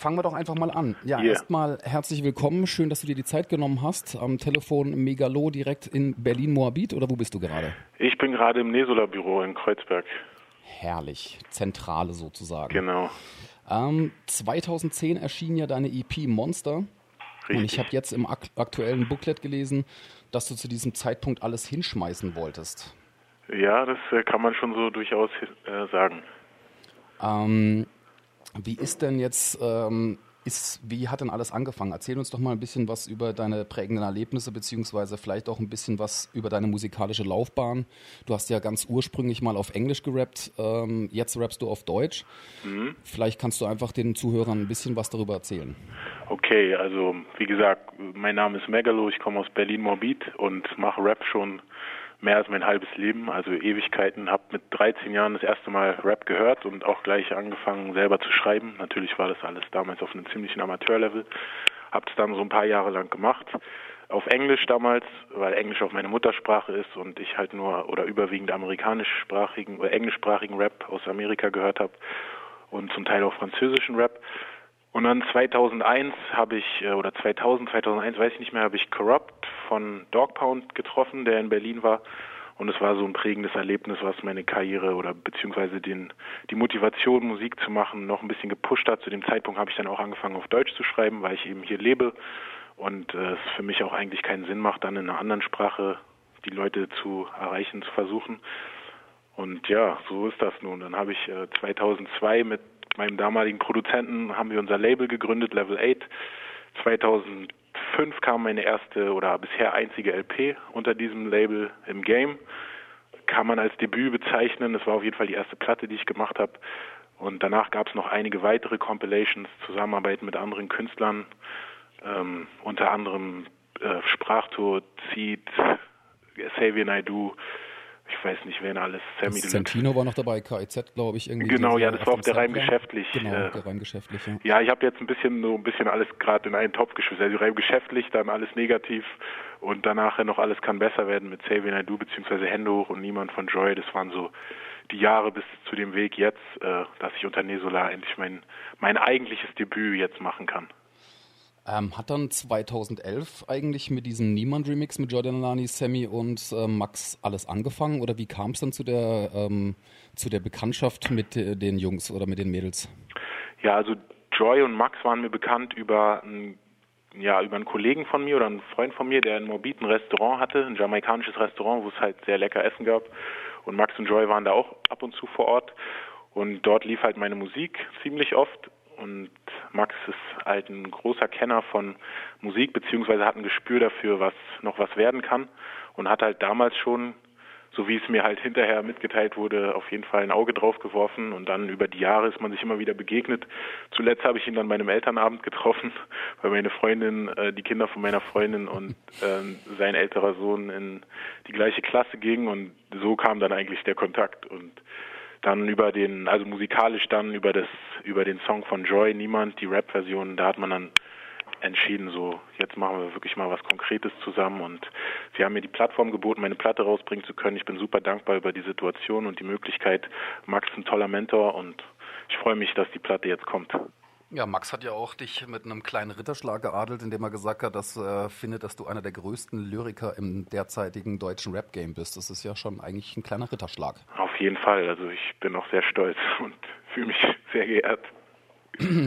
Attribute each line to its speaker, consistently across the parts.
Speaker 1: fangen wir doch einfach mal an. Ja,
Speaker 2: Yeah.
Speaker 1: erstmal herzlich willkommen. Schön, dass du dir die Zeit genommen hast. Am Telefon Megalo direkt in Berlin-Moabit oder wo bist du gerade?
Speaker 2: Ich bin gerade im Nesola-Büro in Kreuzberg.
Speaker 1: Herrlich. Zentrale sozusagen.
Speaker 2: Genau.
Speaker 1: Ähm, 2010 erschien ja deine EP Monster. Und ich
Speaker 2: Richtig.
Speaker 1: habe jetzt im ak aktuellen Booklet gelesen, dass du zu diesem Zeitpunkt alles hinschmeißen wolltest.
Speaker 2: Ja, das äh, kann man schon so durchaus äh, sagen.
Speaker 1: Ähm, wie ist denn jetzt, ähm, ist, wie hat denn alles angefangen? Erzähl uns doch mal ein bisschen was über deine prägenden Erlebnisse, beziehungsweise vielleicht auch ein bisschen was über deine musikalische Laufbahn. Du hast ja ganz ursprünglich mal auf Englisch gerappt, ähm, jetzt rappst du auf Deutsch. Vielleicht kannst du einfach den Zuhörern ein bisschen was darüber erzählen.
Speaker 2: Okay, also wie gesagt, mein Name ist Megalo, ich komme aus Berlin-Morbid und mache Rap schon mehr als mein halbes Leben, also Ewigkeiten. Habe mit 13 Jahren das erste Mal Rap gehört und auch gleich angefangen selber zu schreiben. Natürlich war das alles damals auf einem ziemlichen Amateurlevel. Habe es dann so ein paar Jahre lang gemacht. Auf Englisch damals, weil Englisch auch meine Muttersprache ist und ich halt nur oder überwiegend amerikanischsprachigen oder englischsprachigen Rap aus Amerika gehört habe und zum Teil auch französischen Rap. Und dann 2001 habe ich, äh, oder 2000, 2001, weiß ich nicht mehr, habe ich Corrupt von Dog Pound getroffen, der in Berlin war. Und es war so ein prägendes Erlebnis, was meine Karriere oder beziehungsweise den, die Motivation, Musik zu machen, noch ein bisschen gepusht hat. Zu dem Zeitpunkt habe ich dann auch angefangen, auf Deutsch zu schreiben, weil ich eben hier lebe und äh, es für mich auch eigentlich keinen Sinn macht, dann in einer anderen Sprache die Leute zu erreichen, zu versuchen. Und ja, so ist das nun. Dann habe ich äh, 2002 mit meinem damaligen Produzenten haben wir unser Label gegründet, Level 8. 2005 kam meine erste oder bisher einzige LP unter diesem Label im Game. Kann man als Debüt bezeichnen. Das war auf jeden Fall die erste Platte, die ich gemacht habe. Und danach gab es noch einige weitere Compilations, Zusammenarbeit mit anderen Künstlern, ähm, unter anderem äh, Sprachtod, Seed, Xavier Naidoo, ich weiß nicht, wen alles, Sammy.
Speaker 1: Santino war noch dabei, KIZ, glaube ich, irgendwie.
Speaker 2: Genau, ja, das war auf der Reim geschäftlich.
Speaker 1: Genau,
Speaker 2: äh,
Speaker 1: der Reim geschäftlich, ja.
Speaker 2: Ja, ich habe jetzt ein bisschen so ein bisschen alles gerade in einen Topf geschmissen. Also rein geschäftlich, dann alles negativ und danach noch alles kann besser werden mit Xavier Naidoo beziehungsweise Hände hoch und niemand von Joy. Das waren so die Jahre bis zu dem Weg jetzt, äh, dass ich unter Nesola endlich mein mein eigentliches Debüt jetzt machen kann.
Speaker 1: Ähm, hat dann 2011 eigentlich mit diesem Niemand-Remix mit Jordan Alani, Sammy und äh, Max alles angefangen? Oder wie kam es dann zu der, ähm, zu der Bekanntschaft mit äh, den Jungs oder mit den Mädels?
Speaker 2: Ja, also Joy und Max waren mir bekannt über einen, ja, über einen Kollegen von mir oder einen Freund von mir, der ein Restaurant hatte, ein jamaikanisches Restaurant, wo es halt sehr lecker Essen gab. Und Max und Joy waren da auch ab und zu vor Ort. Und dort lief halt meine Musik ziemlich oft. Und Max ist halt ein großer Kenner von Musik, beziehungsweise hat ein Gespür dafür, was noch was werden kann. Und hat halt damals schon so wie es mir halt hinterher mitgeteilt wurde, auf jeden Fall ein Auge drauf geworfen und dann über die Jahre ist man sich immer wieder begegnet. Zuletzt habe ich ihn dann bei einem Elternabend getroffen, weil meine Freundin, äh, die Kinder von meiner Freundin und äh, sein älterer Sohn in die gleiche Klasse gingen und so kam dann eigentlich der Kontakt und dann über den, also musikalisch dann über das, über den Song von Joy, Niemand, die Rap-Version, da hat man dann entschieden, so jetzt machen wir wirklich mal was Konkretes zusammen und sie haben mir die Plattform geboten, meine Platte rausbringen zu können. Ich bin super dankbar über die Situation und die Möglichkeit. Max ist ein toller Mentor und ich freue mich, dass die Platte jetzt kommt.
Speaker 1: Ja, Max hat ja auch dich mit einem kleinen Ritterschlag geadelt, indem er gesagt hat, dass er findet, dass du einer der größten Lyriker im derzeitigen deutschen Rap-Game bist. Das ist ja schon eigentlich ein kleiner Ritterschlag.
Speaker 2: Auf jeden Fall. Also ich bin auch sehr stolz und fühle mich sehr geehrt.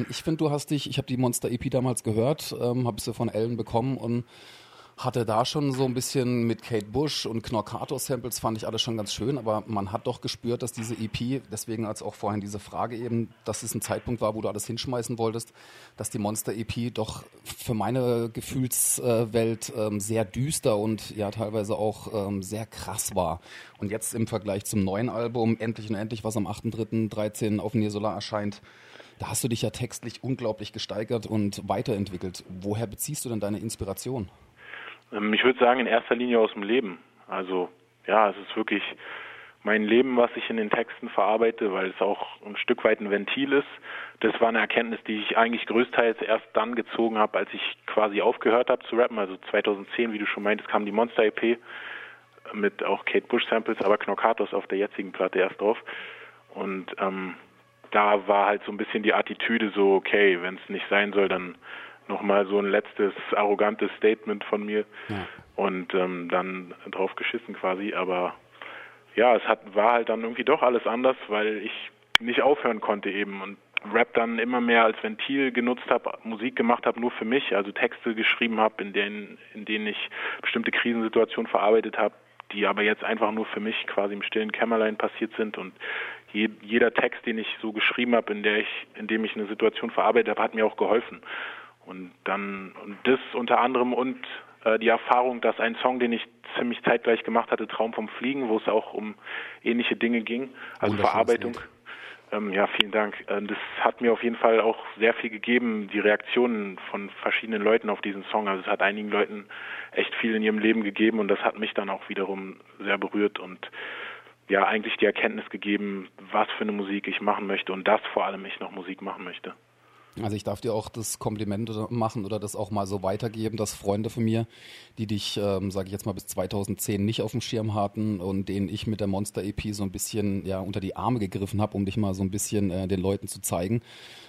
Speaker 1: Ich finde, du hast dich, ich habe die Monster EP damals gehört, ähm, habe sie von Ellen bekommen und hatte da schon so ein bisschen mit Kate Bush und Knorkato Samples fand ich alles schon ganz schön, aber man hat doch gespürt, dass diese EP, deswegen als auch vorhin diese Frage eben, dass es ein Zeitpunkt war, wo du alles hinschmeißen wolltest, dass die Monster EP doch für meine Gefühlswelt ähm, sehr düster und ja teilweise auch ähm, sehr krass war. Und jetzt im Vergleich zum neuen Album, Endlich und Endlich, was am 8.3.13 auf Nirsola erscheint, da hast du dich ja textlich unglaublich gesteigert und weiterentwickelt. Woher beziehst du denn deine Inspiration?
Speaker 2: Ähm, Ich würde sagen, in erster Linie aus dem Leben. Also ja, es ist wirklich mein Leben, was ich in den Texten verarbeite, weil es auch ein Stück weit ein Ventil ist. Das war eine Erkenntnis, die ich eigentlich größtenteils erst dann gezogen habe, als ich quasi aufgehört habe zu rappen. Also 2010, wie du schon meintest, kam die Monster EP mit auch Kate Bush Samples, aber Knockatos auf der jetzigen Platte erst drauf. Und ähm, da war halt so ein bisschen die Attitüde so, okay, wenn es nicht sein soll, dann nochmal so ein letztes arrogantes Statement von mir ja. und ähm, dann drauf geschissen quasi. Aber ja, es hat, war halt dann irgendwie doch alles anders, weil ich nicht aufhören konnte eben und Rap dann immer mehr als Ventil genutzt habe, Musik gemacht habe nur für mich, also Texte geschrieben habe, in denen, in denen ich bestimmte Krisensituationen verarbeitet habe, die aber jetzt einfach nur für mich quasi im stillen Kämmerlein passiert sind und je, jeder Text, den ich so geschrieben habe, in der ich, in dem ich eine Situation verarbeitet habe, hat mir auch geholfen. Und dann und das unter anderem und äh, die Erfahrung, dass ein Song, den ich ziemlich zeitgleich gemacht hatte, Traum vom Fliegen, wo es auch um ähnliche Dinge ging, also Verarbeitung. Ähm, ja, vielen Dank. Äh, das hat mir auf jeden Fall auch sehr viel gegeben, die Reaktionen von verschiedenen Leuten auf diesen Song. Also es hat einigen Leuten echt viel in ihrem Leben gegeben und das hat mich dann auch wiederum sehr berührt und ja, eigentlich die Erkenntnis gegeben, was für eine Musik ich machen möchte und dass vor allem ich noch Musik machen möchte.
Speaker 1: Also ich darf dir auch das Kompliment machen oder das auch mal so weitergeben, dass Freunde von mir, die dich, ähm, sage ich jetzt mal, bis 2010 nicht auf dem Schirm hatten und denen ich mit der Monster EP so ein bisschen ja unter die Arme gegriffen habe, um dich mal so ein bisschen äh, den Leuten zu zeigen.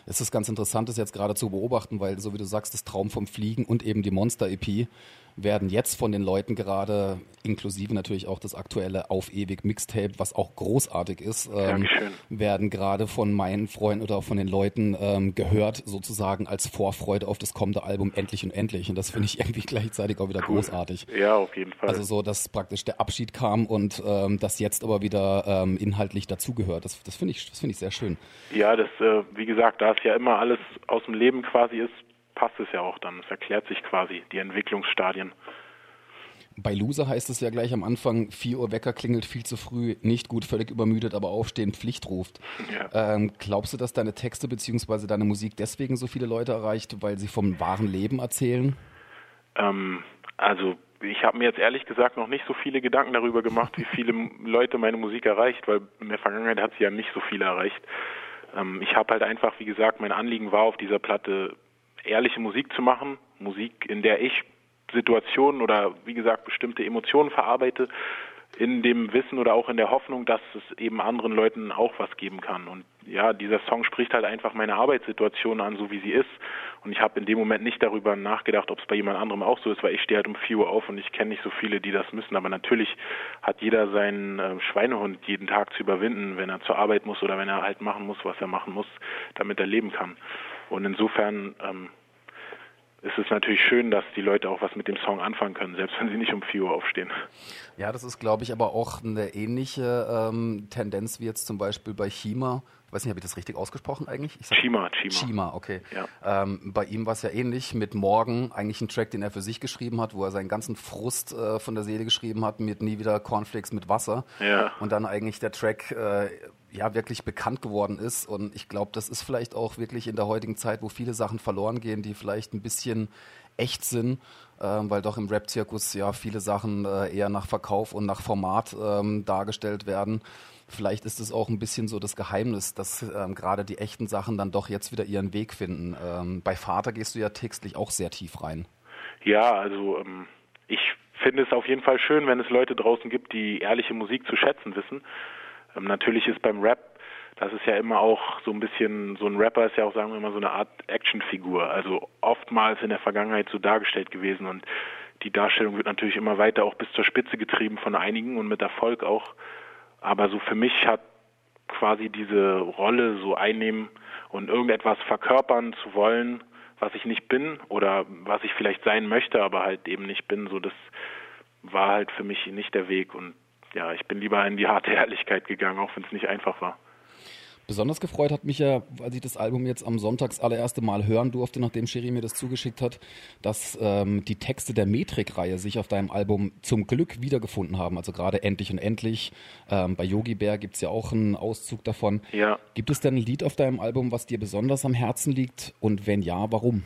Speaker 1: Es ist ganz interessant, das jetzt gerade zu beobachten, weil so wie du sagst, das Traum vom Fliegen und eben die Monster EP werden jetzt von den Leuten gerade, inklusive natürlich auch das aktuelle Auf ewig Mixtape, was auch großartig ist, ähm, werden gerade von meinen Freunden oder auch von den Leuten ähm, gehört, sozusagen als Vorfreude auf das kommende Album Endlich und Endlich. Und das finde ich irgendwie gleichzeitig auch wieder cool. großartig.
Speaker 2: Ja, auf jeden Fall.
Speaker 1: Also so, dass praktisch der Abschied kam und ähm, das jetzt aber wieder ähm, inhaltlich dazugehört. Das, das finde ich, das finde ich sehr schön.
Speaker 2: Ja, das, äh, wie gesagt, da es ja immer alles aus dem Leben quasi ist, passt es ja auch dann. Es erklärt sich quasi die Entwicklungsstadien.
Speaker 1: Bei Loser heißt es ja gleich am Anfang, 4 Uhr Wecker klingelt viel zu früh, nicht gut, völlig übermüdet, aber aufstehen, Pflicht ruft. Ja. Ähm, glaubst du, dass deine Texte bzw. deine Musik deswegen so viele Leute erreicht, weil sie vom wahren Leben erzählen?
Speaker 2: Ähm, also ich habe mir jetzt ehrlich gesagt noch nicht so viele Gedanken darüber gemacht, wie viele Leute meine Musik erreicht, weil in der Vergangenheit hat sie ja nicht so viele erreicht. Ähm, ich habe halt einfach, wie gesagt, mein Anliegen war auf dieser Platte ehrliche Musik zu machen, Musik, in der ich Situationen oder wie gesagt bestimmte Emotionen verarbeite, in dem Wissen oder auch in der Hoffnung, dass es eben anderen Leuten auch was geben kann. Und ja, dieser Song spricht halt einfach meine Arbeitssituation an, so wie sie ist. Und ich habe in dem Moment nicht darüber nachgedacht, ob es bei jemand anderem auch so ist, weil ich stehe halt um 4 Uhr auf und ich kenne nicht so viele, die das müssen. Aber natürlich hat jeder seinen äh, Schweinehund jeden Tag zu überwinden, wenn er zur Arbeit muss oder wenn er halt machen muss, was er machen muss, damit er leben kann. Und insofern ähm, ist es natürlich schön, dass die Leute auch was mit dem Song anfangen können, selbst wenn sie nicht um 4 Uhr aufstehen.
Speaker 1: Ja, das ist, glaube ich, aber auch eine ähnliche ähm, Tendenz wie jetzt zum Beispiel bei Chima. Ich weiß nicht, habe ich das richtig ausgesprochen eigentlich?
Speaker 2: Ich sag, Chima,
Speaker 1: Chima. Chima, okay. Ja. Ähm, bei ihm war es ja ähnlich mit Morgen, eigentlich ein Track, den er für sich geschrieben hat, wo er seinen ganzen Frust äh, von der Seele geschrieben hat, mit nie wieder Cornflakes mit Wasser. Ja. Und dann eigentlich der Track äh, ja wirklich bekannt geworden ist. Und ich glaube, das ist vielleicht auch wirklich in der heutigen Zeit, wo viele Sachen verloren gehen, die vielleicht ein bisschen echt sind, ähm, weil doch im Rap-Zirkus ja viele Sachen äh, eher nach Verkauf und nach Format ähm, dargestellt werden. Vielleicht ist es auch ein bisschen so das Geheimnis, dass ähm, gerade die echten Sachen dann doch jetzt wieder ihren Weg finden. Ähm, bei Vater gehst du ja textlich auch sehr tief rein.
Speaker 2: Ja, also ähm, ich finde es auf jeden Fall schön, wenn es Leute draußen gibt, die ehrliche Musik zu schätzen wissen. Ähm, natürlich ist beim Rap, das ist ja immer auch so ein bisschen, so ein Rapper ist ja auch, sagen wir mal, so eine Art Actionfigur. Also oftmals in der Vergangenheit so dargestellt gewesen und die Darstellung wird natürlich immer weiter auch bis zur Spitze getrieben von einigen und mit Erfolg auch. Aber so für mich hat quasi diese Rolle so einnehmen und irgendetwas verkörpern zu wollen, was ich nicht bin oder was ich vielleicht sein möchte, aber halt eben nicht bin, so das war halt für mich nicht der Weg und ja, ich bin lieber in die harte Ehrlichkeit gegangen, auch wenn es nicht einfach war.
Speaker 1: Besonders gefreut hat mich ja, als ich das Album jetzt am Sonntag das allererste Mal hören durfte, nachdem Sherry mir das zugeschickt hat, dass ähm, die Texte der Metrik-Reihe sich auf deinem Album zum Glück wiedergefunden haben. Also gerade Endlich und Endlich. Ähm, bei Yogi Bär gibt es ja auch einen Auszug davon. Ja. Gibt es denn ein Lied auf deinem Album, was dir besonders am Herzen liegt? Und wenn ja, warum?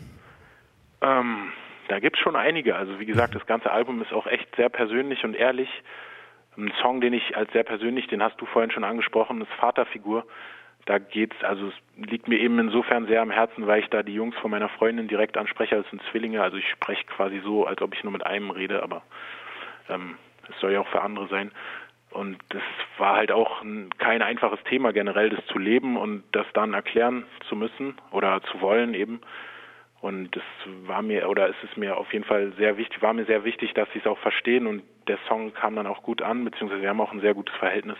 Speaker 2: Ähm, da gibt es schon einige. Also wie gesagt, das ganze Album ist auch echt sehr persönlich und ehrlich. Ein Song, den ich als sehr persönlich, den hast du vorhin schon angesprochen, ist Vaterfigur. Da geht's, also es liegt mir eben insofern sehr am Herzen, weil ich da die Jungs von meiner Freundin direkt anspreche als sind Zwillinge. Also ich spreche quasi so, als ob ich nur mit einem rede, aber ähm, es soll ja auch für andere sein. und das war halt auch ein, kein einfaches Thema generell, das zu leben und das dann erklären zu müssen oder zu wollen eben. Und es war mir, oder es ist mir auf jeden Fall sehr wichtig, war mir sehr wichtig, dass sie es auch verstehen und der Song kam dann auch gut an, beziehungsweise wir haben auch ein sehr gutes Verhältnis.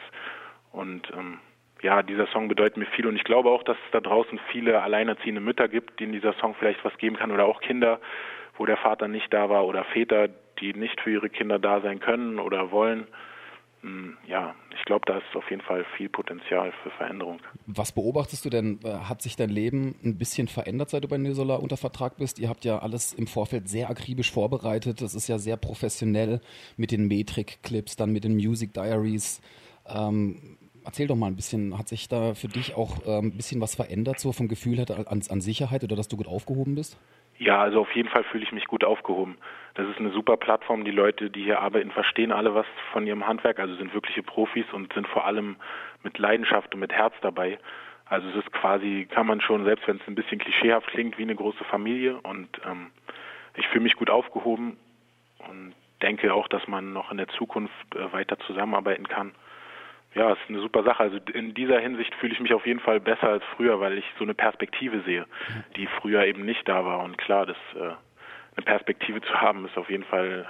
Speaker 2: Und ähm, ja, dieser Song bedeutet mir viel und ich glaube auch, dass es da draußen viele alleinerziehende Mütter gibt, denen dieser Song vielleicht was geben kann oder auch Kinder, wo der Vater nicht da war oder Väter, die nicht für ihre Kinder da sein können oder wollen. Hm, ja, ich glaube, da ist auf jeden Fall viel Potenzial für Veränderung.
Speaker 1: Was beobachtest du denn? Äh, hat sich dein Leben ein bisschen verändert, seit du bei Nisola unter Vertrag bist? Ihr habt ja alles im Vorfeld sehr akribisch vorbereitet. Das ist ja sehr professionell mit den Metrik-Clips, dann mit den Music Diaries. Ähm, erzähl doch mal ein bisschen, hat sich da für dich auch ähm, ein bisschen was verändert, so vom Gefühl an, an Sicherheit oder dass du gut aufgehoben bist?
Speaker 2: Ja, also auf jeden Fall fühle ich mich gut aufgehoben. Das ist eine super Plattform. Die Leute, die hier arbeiten, verstehen alle was von ihrem Handwerk, also sind wirkliche Profis und sind vor allem mit Leidenschaft und mit Herz dabei. Also es ist quasi, kann man schon, selbst wenn es ein bisschen klischeehaft klingt, wie eine große Familie. Und ähm, ich fühle mich gut aufgehoben und denke auch, dass man noch in der Zukunft äh, weiter zusammenarbeiten kann ja, ist eine super Sache. Also in dieser Hinsicht fühle ich mich auf jeden Fall besser als früher, weil ich so eine Perspektive sehe, die früher eben nicht da war. Und klar, das äh, eine Perspektive zu haben, ist auf jeden Fall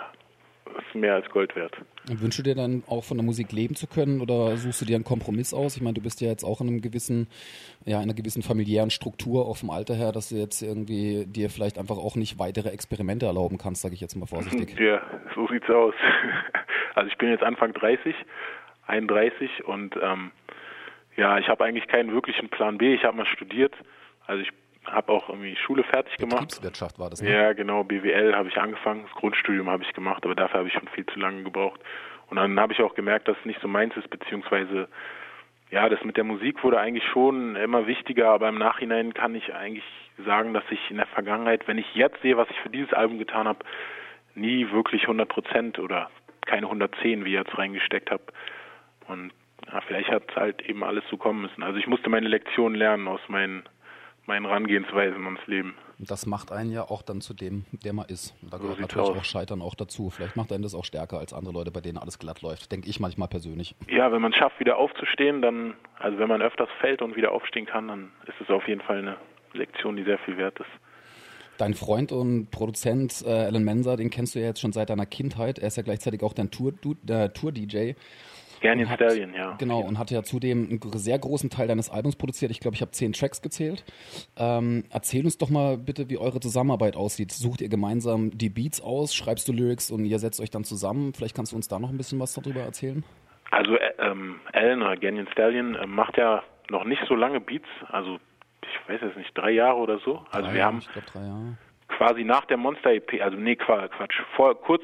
Speaker 2: mehr als Gold wert.
Speaker 1: Wünschst du dir dann auch von der Musik leben zu können oder suchst du dir einen Kompromiss aus? Ich meine, du bist ja jetzt auch in einem gewissen, ja, in einer gewissen familiären Struktur auch vom Alter her, dass du jetzt irgendwie dir vielleicht einfach auch nicht weitere Experimente erlauben kannst, sage ich jetzt mal vorsichtig.
Speaker 2: Ja, so sieht's aus. Also ich bin jetzt Anfang 30 31 und ähm, ja, ich habe eigentlich keinen wirklichen Plan B. Ich habe mal studiert, also ich habe auch irgendwie Schule fertig gemacht.
Speaker 1: Betriebswirtschaft war das, ne?
Speaker 2: Ja, genau, BWL habe ich angefangen, das Grundstudium habe ich gemacht, aber dafür habe ich schon viel zu lange gebraucht. Und dann habe ich auch gemerkt, dass es nicht so meins ist, beziehungsweise ja, das mit der Musik wurde eigentlich schon immer wichtiger, aber im Nachhinein kann ich eigentlich sagen, dass ich in der Vergangenheit, wenn ich jetzt sehe, was ich für dieses Album getan habe, nie wirklich 100 Prozent oder keine 110 wie jetzt reingesteckt habe. Und ja, vielleicht hat es halt eben alles so kommen müssen. Also ich musste meine Lektion lernen aus meinen, meinen Herangehensweisen ums Leben.
Speaker 1: Das macht einen ja auch dann zu dem, der man ist. Da gehört so natürlich auch Scheitern auch dazu. Vielleicht macht einen das auch stärker als andere Leute, bei denen alles glatt läuft. Denke ich manchmal persönlich.
Speaker 2: Ja, wenn man es schafft, wieder aufzustehen, dann, also wenn man öfters fällt und wieder aufstehen kann, dann ist es auf jeden Fall eine Lektion, die sehr viel wert ist.
Speaker 1: Dein Freund und Produzent äh, Alan Mensa, den kennst du ja jetzt schon seit deiner Kindheit. Er ist ja gleichzeitig auch dein Tour-DJ. Äh, Tour
Speaker 2: Hat, Stallion, ja.
Speaker 1: Genau, und hat ja zudem einen sehr großen Teil deines Albums produziert. Ich glaube, ich habe zehn Tracks gezählt. Ähm, erzähl uns doch mal bitte, wie eure Zusammenarbeit aussieht. Sucht ihr gemeinsam die Beats aus, schreibst du Lyrics und ihr setzt euch dann zusammen? Vielleicht kannst du uns da noch ein bisschen was darüber erzählen?
Speaker 2: Also äh, ähm, Alan oder Canyon Stallion äh, macht ja noch nicht so lange Beats, also ich weiß jetzt nicht, drei Jahre oder so. Also drei wir haben
Speaker 1: ich glaub, drei Jahre.
Speaker 2: quasi nach der Monster EP, also nee, Quatsch, vor, kurz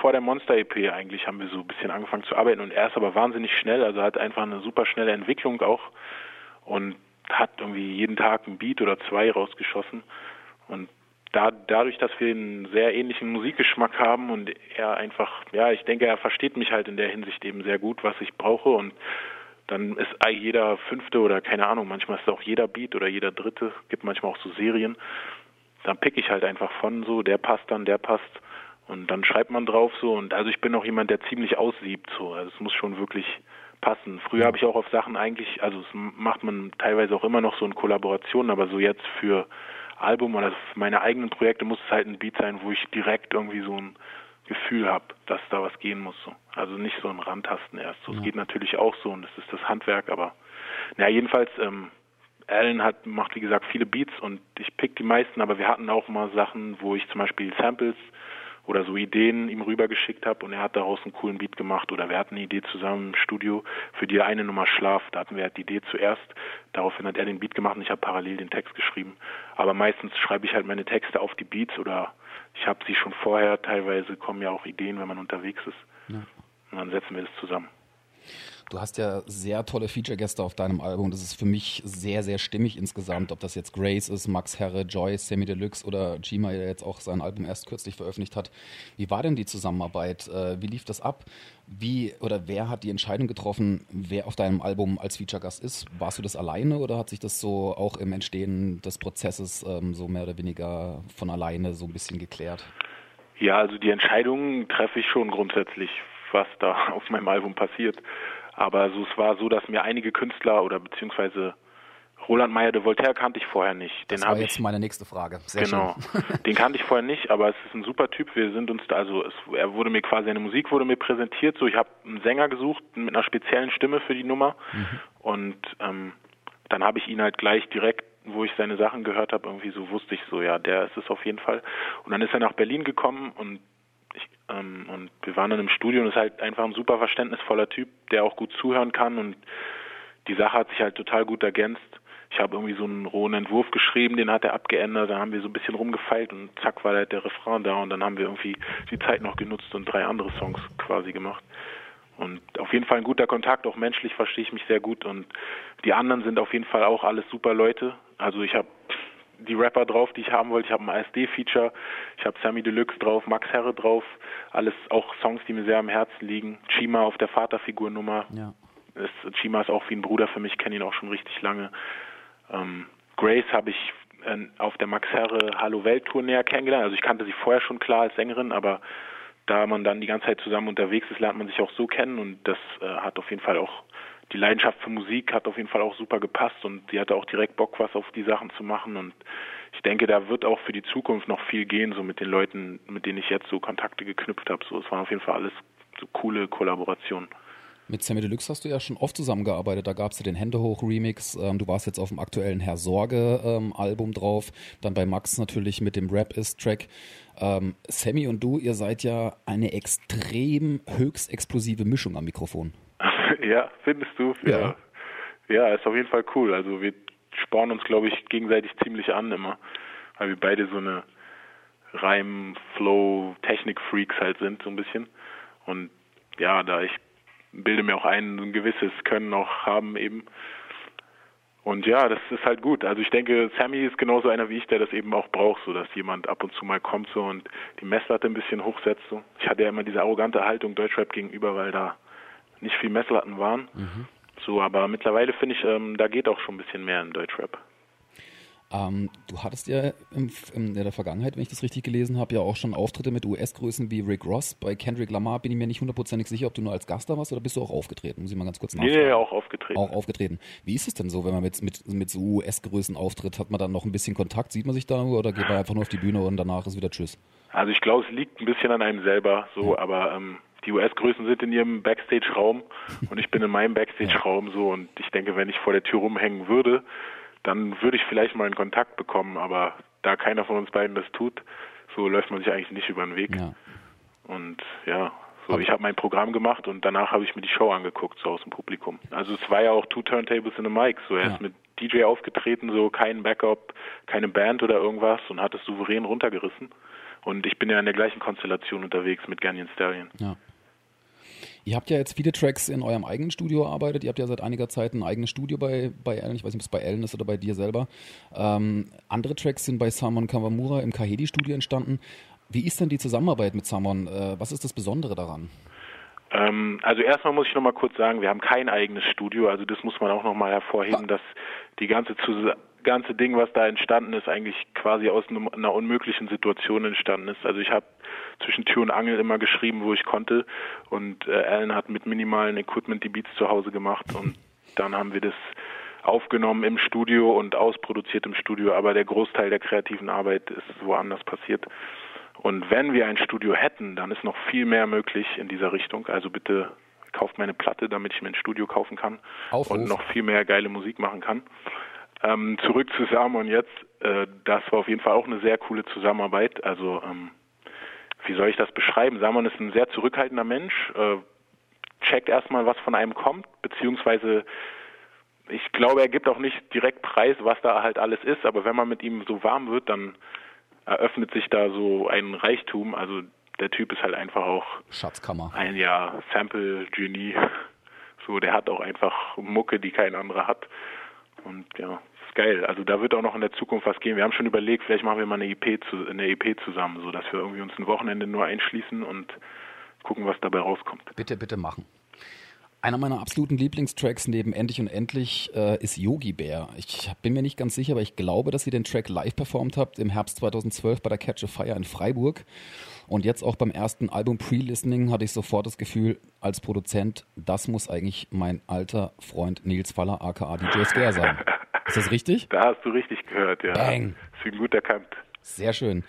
Speaker 2: vor der Monster-EP eigentlich haben wir so ein bisschen angefangen zu arbeiten und er ist aber wahnsinnig schnell, also hat einfach eine super schnelle Entwicklung auch und hat irgendwie jeden Tag ein Beat oder zwei rausgeschossen und da, dadurch, dass wir einen sehr ähnlichen Musikgeschmack haben und er einfach, ja, ich denke, er versteht mich halt in der Hinsicht eben sehr gut, was ich brauche und dann ist jeder fünfte oder keine Ahnung, manchmal ist es auch jeder Beat oder jeder dritte, gibt manchmal auch so Serien. Dann pick ich halt einfach von so, der passt dann, der passt und dann schreibt man drauf so und also ich bin auch jemand, der ziemlich aussiebt so. Also es muss schon wirklich passen. Früher habe ich auch auf Sachen eigentlich, also es macht man teilweise auch immer noch so in Kollaborationen, aber so jetzt für Album oder für meine eigenen Projekte muss es halt ein Beat sein, wo ich direkt irgendwie so ein Gefühl habe, dass da was gehen muss. So. Also nicht so ein Randtasten erst. So, ja. Es geht natürlich auch so und das ist das Handwerk, aber naja, jedenfalls, ähm, Alan hat, macht wie gesagt viele Beats und ich pick die meisten, aber wir hatten auch mal Sachen, wo ich zum Beispiel Samples oder so Ideen ihm rübergeschickt habe und er hat daraus einen coolen Beat gemacht oder wir hatten eine Idee zusammen im Studio für die eine Nummer Schlaf. Da hatten wir halt die Idee zuerst, daraufhin hat er den Beat gemacht und ich habe parallel den Text geschrieben. Aber meistens schreibe ich halt meine Texte auf die Beats oder ich habe sie schon vorher. Teilweise kommen ja auch Ideen, wenn man unterwegs ist. Ja. Und dann setzen wir das zusammen.
Speaker 1: Du hast ja sehr tolle Feature-Gäste auf deinem Album. Das ist für mich sehr, sehr stimmig insgesamt. Ob das jetzt Grace ist, Max Herre, Joy, Sammy Deluxe oder Gima, der jetzt auch sein Album erst kürzlich veröffentlicht hat. Wie war denn die Zusammenarbeit? Äh, wie lief das ab? Wie oder wer hat die Entscheidung getroffen, wer auf deinem Album als Feature-Gast ist? Warst du das alleine oder hat sich das so auch im Entstehen des Prozesses ähm, so mehr oder weniger von alleine so ein bisschen geklärt?
Speaker 2: Ja, also die Entscheidungen treffe ich schon grundsätzlich was da auf meinem Album passiert. Aber also es war so, dass mir einige Künstler oder beziehungsweise Roland Meyer de Voltaire kannte ich vorher nicht.
Speaker 1: Den das war jetzt ich, meine nächste Frage.
Speaker 2: Sehr genau. Den kannte ich vorher nicht, aber es ist ein super Typ. Wir sind uns da, also es, er wurde mir quasi eine Musik wurde mir präsentiert. So, ich habe einen Sänger gesucht mit einer speziellen Stimme für die Nummer mhm. und ähm, dann habe ich ihn halt gleich direkt, wo ich seine Sachen gehört habe, irgendwie so wusste ich so, ja, der ist es auf jeden Fall. Und dann ist er nach Berlin gekommen und ähm, und wir waren dann im Studio und ist halt einfach ein super verständnisvoller Typ, der auch gut zuhören kann und die Sache hat sich halt total gut ergänzt ich habe irgendwie so einen rohen Entwurf geschrieben, den hat er abgeändert, dann haben wir so ein bisschen rumgefeilt und zack war halt der Refrain da und dann haben wir irgendwie die Zeit noch genutzt und drei andere Songs quasi gemacht. Und auf jeden Fall ein guter Kontakt, auch menschlich verstehe ich mich sehr gut und die anderen sind auf jeden Fall auch alles super Leute. Also ich habe die Rapper drauf, die ich haben wollte. Ich habe ein ASD-Feature, ich habe Sammy Deluxe drauf, Max Herre drauf, alles auch Songs, die mir sehr am Herzen liegen. Chima auf der Vaterfigurnummer. Ja. Chima ist auch wie ein Bruder für mich, kenne ihn auch schon richtig lange. Ähm, Grace habe ich äh, auf der Max Herre Hallo Welt Tour näher kennengelernt. Also ich kannte sie vorher schon klar als Sängerin, aber da man dann die ganze Zeit zusammen unterwegs ist, lernt man sich auch so kennen und das äh, hat auf jeden Fall auch die Leidenschaft für Musik hat auf jeden Fall auch super gepasst und sie hatte auch direkt Bock, was auf die Sachen zu machen und ich denke, da wird auch für die Zukunft noch viel gehen, so mit den Leuten, mit denen ich jetzt so Kontakte geknüpft habe. So, es waren auf jeden Fall alles so coole Kollaborationen.
Speaker 1: Mit Sammy Deluxe hast du ja schon oft zusammengearbeitet. Da gab es ja den Hände hoch Remix. Ähm, du warst jetzt auf dem aktuellen Herr Sorge ähm, Album drauf. Dann bei Max natürlich mit dem Rap ist Track. Ähm, Sammy und du, ihr seid ja eine extrem höchst explosive Mischung am Mikrofon.
Speaker 2: Ja, findest du? Ja. Ja, ist auf jeden Fall cool. Also wir spornen uns, glaube ich, gegenseitig ziemlich an immer, weil wir beide so eine Reim, Flow, Technik-Freaks halt sind, so ein bisschen. Und ja, da ich bilde mir auch ein, ein gewisses Können auch haben eben. Und ja, das ist halt gut. Also ich denke, Sammy ist genauso einer wie ich, der das eben auch braucht, so dass jemand ab und zu mal kommt so und die Messlatte ein bisschen hochsetzt. So. Ich hatte ja immer diese arrogante Haltung Deutschrap gegenüber, weil da nicht viel Messlatten waren. Mhm. So, aber mittlerweile finde ich, ähm, da geht auch schon ein bisschen mehr in Deutschrap.
Speaker 1: Ähm, du hattest ja im, in der Vergangenheit, wenn ich das richtig gelesen habe, ja auch schon Auftritte mit US-Größen wie Rick Ross. Bei Kendrick Lamar bin ich mir nicht hundertprozentig sicher, ob du nur als Gast da warst oder bist du auch aufgetreten? Muss ich mal ganz kurz nachfragen.
Speaker 2: Nee, auch aufgetreten.
Speaker 1: Auch aufgetreten. Wie ist es denn so, wenn man mit, mit, mit so US-Größen auftritt? Hat man dann noch ein bisschen Kontakt? Sieht man sich da oder geht man einfach nur auf die Bühne und danach ist wieder Tschüss?
Speaker 2: Also ich glaube, es liegt ein bisschen an einem selber so, ja. aber ähm, die US-Größen sind in ihrem Backstage-Raum und ich bin in meinem Backstage-Raum so und ich denke, wenn ich vor der Tür rumhängen würde, dann würde ich vielleicht mal einen Kontakt bekommen, aber da keiner von uns beiden das tut, so läuft man sich eigentlich nicht über den Weg. Ja. Und ja, so ich habe mein Programm gemacht und danach habe ich mir die Show angeguckt, so aus dem Publikum. Also es war ja auch Two Turntables in a Mic, so er ja. ist mit DJ aufgetreten, so kein Backup, keine Band oder irgendwas und hat es souverän runtergerissen. Und ich bin ja in der gleichen Konstellation unterwegs mit Ganyan Stallion.
Speaker 1: Ja. Ihr habt ja jetzt viele Tracks in eurem eigenen Studio erarbeitet. Ihr habt ja seit einiger Zeit ein eigenes Studio bei, bei Ellen. Ich weiß nicht, ob es bei Ellen ist oder bei dir selber. Ähm, andere Tracks sind bei Samon Kawamura im Kahedi-Studio entstanden. Wie ist denn die Zusammenarbeit mit Samon? Äh, was ist das Besondere daran?
Speaker 2: Ähm, also erstmal muss ich noch mal kurz sagen, wir haben kein eigenes Studio. Also das muss man auch noch mal hervorheben, dass die ganze ganze Ding, was da entstanden ist, eigentlich quasi aus einer unmöglichen Situation entstanden ist. Also ich habe zwischen Tür und Angel immer geschrieben, wo ich konnte und äh, Alan hat mit minimalen Equipment die Beats zu Hause gemacht und dann haben wir das aufgenommen im Studio und ausproduziert im Studio, aber der Großteil der kreativen Arbeit ist woanders passiert. Und wenn wir ein Studio hätten, dann ist noch viel mehr möglich in dieser Richtung. Also bitte kauft meine Platte, damit ich mir ein Studio kaufen kann Aufruf. und noch viel mehr geile Musik machen kann. Ähm, zurück zu Samon jetzt. Äh, das war auf jeden Fall auch eine sehr coole Zusammenarbeit. Also, ähm, wie soll ich das beschreiben? Samon ist ein sehr zurückhaltender Mensch, äh, checkt erstmal, was von einem kommt, beziehungsweise ich glaube, er gibt auch nicht direkt preis, was da halt alles ist, aber wenn man mit ihm so warm wird, dann eröffnet sich da so ein Reichtum. Also der Typ ist halt einfach auch
Speaker 1: Schatzkammer.
Speaker 2: Ein ja Sample-Genie. So, der hat auch einfach Mucke, die kein anderer hat. Und ja, geil. Also da wird auch noch in der Zukunft was gehen. Wir haben schon überlegt, vielleicht machen wir mal eine EP, zu, eine EP zusammen, so dass wir irgendwie uns ein Wochenende nur einschließen und gucken, was dabei rauskommt.
Speaker 1: Bitte, bitte machen. Einer meiner absoluten Lieblingstracks neben Endlich und Endlich äh, ist Yogi Bear. Ich bin mir nicht ganz sicher, aber ich glaube, dass ihr den Track live performt habt im Herbst 2012 bei der Catch a Fire in Freiburg. Und jetzt auch beim ersten Album Pre-Listening hatte ich sofort das Gefühl, als Produzent, das muss eigentlich mein alter Freund Nils Faller, aka DJ Scare sein. Ist das richtig?
Speaker 2: Da hast du richtig gehört, ja.
Speaker 1: Bang.
Speaker 2: Ist gut erkannt.
Speaker 1: Sehr schön.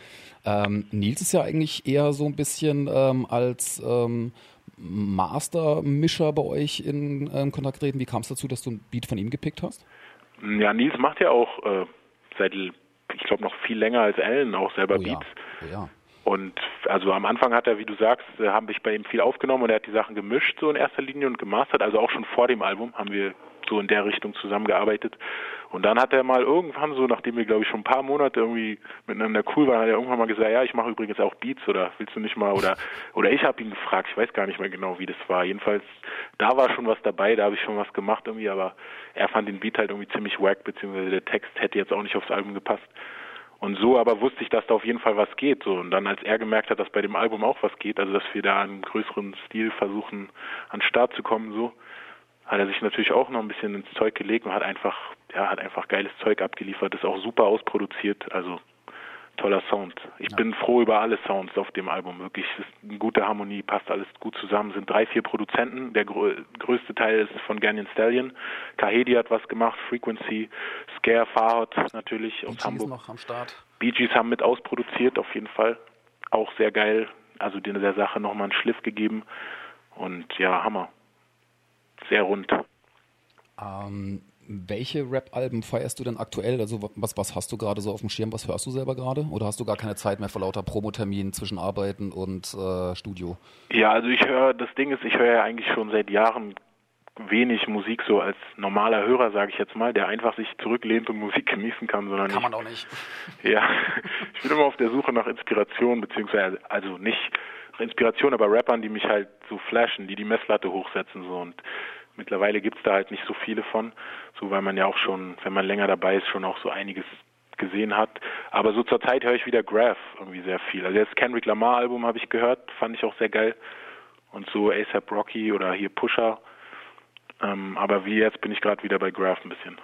Speaker 1: Ähm, Nils ist ja eigentlich eher so ein bisschen ähm, als ähm, Master-Mischer bei euch in ähm, Kontakt treten. Wie kam es dazu, dass du ein Beat von ihm gepickt hast?
Speaker 2: Ja, Nils macht ja auch äh, seit, ich glaube, noch viel länger als Allen auch selber
Speaker 1: oh,
Speaker 2: Beats.
Speaker 1: Ja. Oh, ja.
Speaker 2: Und also am Anfang hat er, wie du sagst, äh, haben ich bei ihm viel aufgenommen und er hat die Sachen gemischt so in erster Linie und gemastert. Also auch schon vor dem Album haben wir so in der Richtung zusammengearbeitet. Und dann hat er mal irgendwann so, nachdem wir glaube ich schon ein paar Monate irgendwie miteinander cool waren, hat er irgendwann mal gesagt, ja, ich mache übrigens auch Beats oder willst du nicht mal oder oder ich habe ihn gefragt, ich weiß gar nicht mehr genau, wie das war. Jedenfalls da war schon was dabei, da habe ich schon was gemacht irgendwie, aber er fand den Beat halt irgendwie ziemlich wack, beziehungsweise der Text hätte jetzt auch nicht aufs Album gepasst. Und so aber wusste ich, dass da auf jeden Fall was geht. So. Und dann, als er gemerkt hat, dass bei dem Album auch was geht, also dass wir da einen größeren Stil versuchen, an den Start zu kommen, so, hat er sich natürlich auch noch ein bisschen ins Zeug gelegt und hat einfach, ja, hat einfach geiles Zeug abgeliefert, ist auch super ausproduziert, also toller Sound. Ich ja. bin froh über alle Sounds auf dem Album, wirklich, es ist eine gute Harmonie, passt alles gut zusammen, sind drei, vier Produzenten, der grö größte Teil ist von Ganyan Stallion, Kahedi hat was gemacht, Frequency, Scare, Farhad natürlich
Speaker 1: aus Hamburg. noch am Start.
Speaker 2: Bee Gees haben mit ausproduziert, auf jeden Fall, auch sehr geil, also der Sache nochmal einen Schliff gegeben und ja, Hammer sehr rund.
Speaker 1: Ähm, welche Rap-Alben feierst du denn aktuell? Also was, was hast du gerade so auf dem Schirm? Was hörst du selber gerade? Oder hast du gar keine Zeit mehr vor lauter Promoterminen zwischen Arbeiten und äh, Studio?
Speaker 2: Ja, also ich höre, das Ding ist, ich höre ja eigentlich schon seit Jahren wenig Musik so als normaler Hörer, sage ich jetzt mal, der einfach sich zurücklehnt und Musik genießen kann, sondern
Speaker 1: kann man auch nicht.
Speaker 2: Ja, ich bin immer auf der Suche nach Inspiration beziehungsweise also nicht Inspiration, aber Rappern, die mich halt so flashen, die die Messlatte hochsetzen so und mittlerweile gibt's da halt nicht so viele von, so weil man ja auch schon, wenn man länger dabei ist, schon auch so einiges gesehen hat. Aber so zur Zeit höre ich wieder Graph irgendwie sehr viel. Also das Kendrick Lamar Album habe ich gehört, fand ich auch sehr geil. Und so ASAP Rocky oder hier Pusher. Ähm, aber wie jetzt bin ich gerade wieder bei Graph ein bisschen.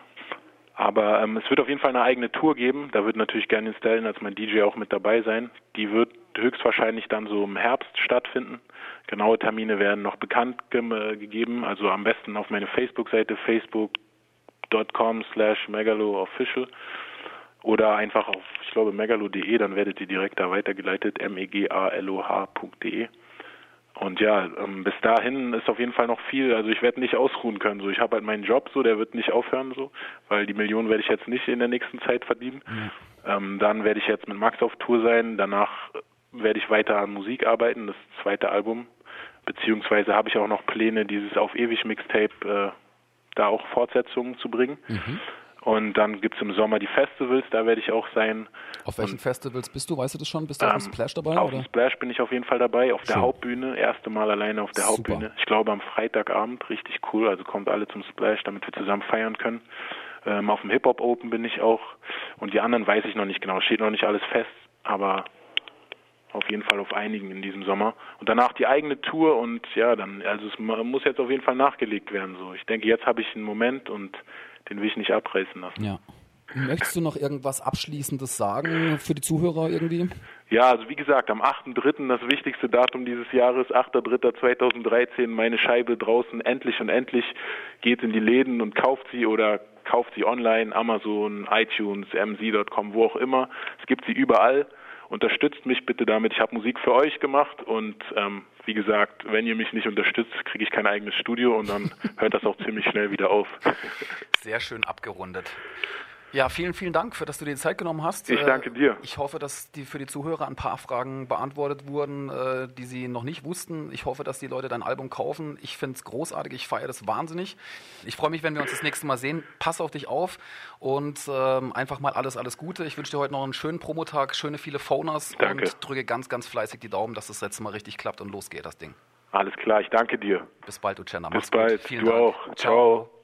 Speaker 2: Aber ähm, es wird auf jeden Fall eine eigene Tour geben. Da wird natürlich Ganyan Stallion als mein DJ auch mit dabei sein. Die wird höchstwahrscheinlich dann so im Herbst stattfinden. Genaue Termine werden noch bekannt ge äh, gegeben. Also am besten auf meine Facebook-Seite facebook.com slash megaloofficial oder einfach auf, ich glaube, megalo.de, dann werdet ihr direkt da weitergeleitet, m-e-g-a-l-o-h.de. Und ja, ähm, bis dahin ist auf jeden Fall noch viel. Also ich werde nicht ausruhen können. So, ich habe halt meinen Job, so der wird nicht aufhören, so, weil die Millionen werde ich jetzt nicht in der nächsten Zeit verdienen. Mhm. Ähm, dann werde ich jetzt mit Max auf Tour sein. Danach werde ich weiter an Musik arbeiten, das zweite Album. Beziehungsweise habe ich auch noch Pläne, dieses auf ewig Mixtape äh, da auch Fortsetzungen zu bringen. Mhm. Und dann gibt es im Sommer die Festivals, da werde ich auch sein.
Speaker 1: Auf welchen und, Festivals bist du? Weißt du das schon? Bist du ähm, auf dem Splash dabei?
Speaker 2: Auf dem Splash bin ich auf jeden Fall dabei, auf Schön. der Hauptbühne, erste Mal alleine auf der Super. Hauptbühne. Ich glaube am Freitagabend, richtig cool, also kommt alle zum Splash, damit wir zusammen feiern können. Ähm, auf dem Hip-Hop Open bin ich auch und die anderen weiß ich noch nicht genau, steht noch nicht alles fest, aber auf jeden Fall auf einigen in diesem Sommer. Und danach die eigene Tour und ja, dann, also es muss jetzt auf jeden Fall nachgelegt werden. So, ich denke, jetzt habe ich einen Moment und den will ich nicht abreißen lassen.
Speaker 1: Ja. Möchtest du noch irgendwas Abschließendes sagen für die Zuhörer irgendwie?
Speaker 2: Ja, also wie gesagt, am 8.3., das wichtigste Datum dieses Jahres, 8.3.2013, meine Scheibe draußen endlich und endlich geht in die Läden und kauft sie oder kauft sie online, Amazon, iTunes, mc.com, wo auch immer. Es gibt sie überall. Unterstützt mich bitte damit. Ich habe Musik für euch gemacht und ähm, wie gesagt, wenn ihr mich nicht unterstützt, kriege ich kein eigenes Studio und dann hört das auch ziemlich schnell wieder auf.
Speaker 1: Sehr schön abgerundet. Ja, vielen, vielen Dank, für dass du dir die Zeit genommen hast.
Speaker 2: Ich danke dir.
Speaker 1: Ich hoffe, dass die für die Zuhörer ein paar Fragen beantwortet wurden, äh, die sie noch nicht wussten. Ich hoffe, dass die Leute dein Album kaufen. Ich finde es großartig, ich feiere das wahnsinnig. Ich freue mich, wenn wir uns das nächste Mal sehen. Pass auf dich auf und ähm, einfach mal alles, alles Gute. Ich wünsche dir heute noch einen schönen Promotag, schöne viele Phoners
Speaker 2: danke.
Speaker 1: und drücke ganz, ganz fleißig die Daumen, dass das letzte Mal richtig klappt und losgeht, das Ding.
Speaker 2: Alles klar, ich danke dir.
Speaker 1: Bis bald, du Chenna.
Speaker 2: Bis bald. Vielen du Dank. auch. Ciao. Ciao.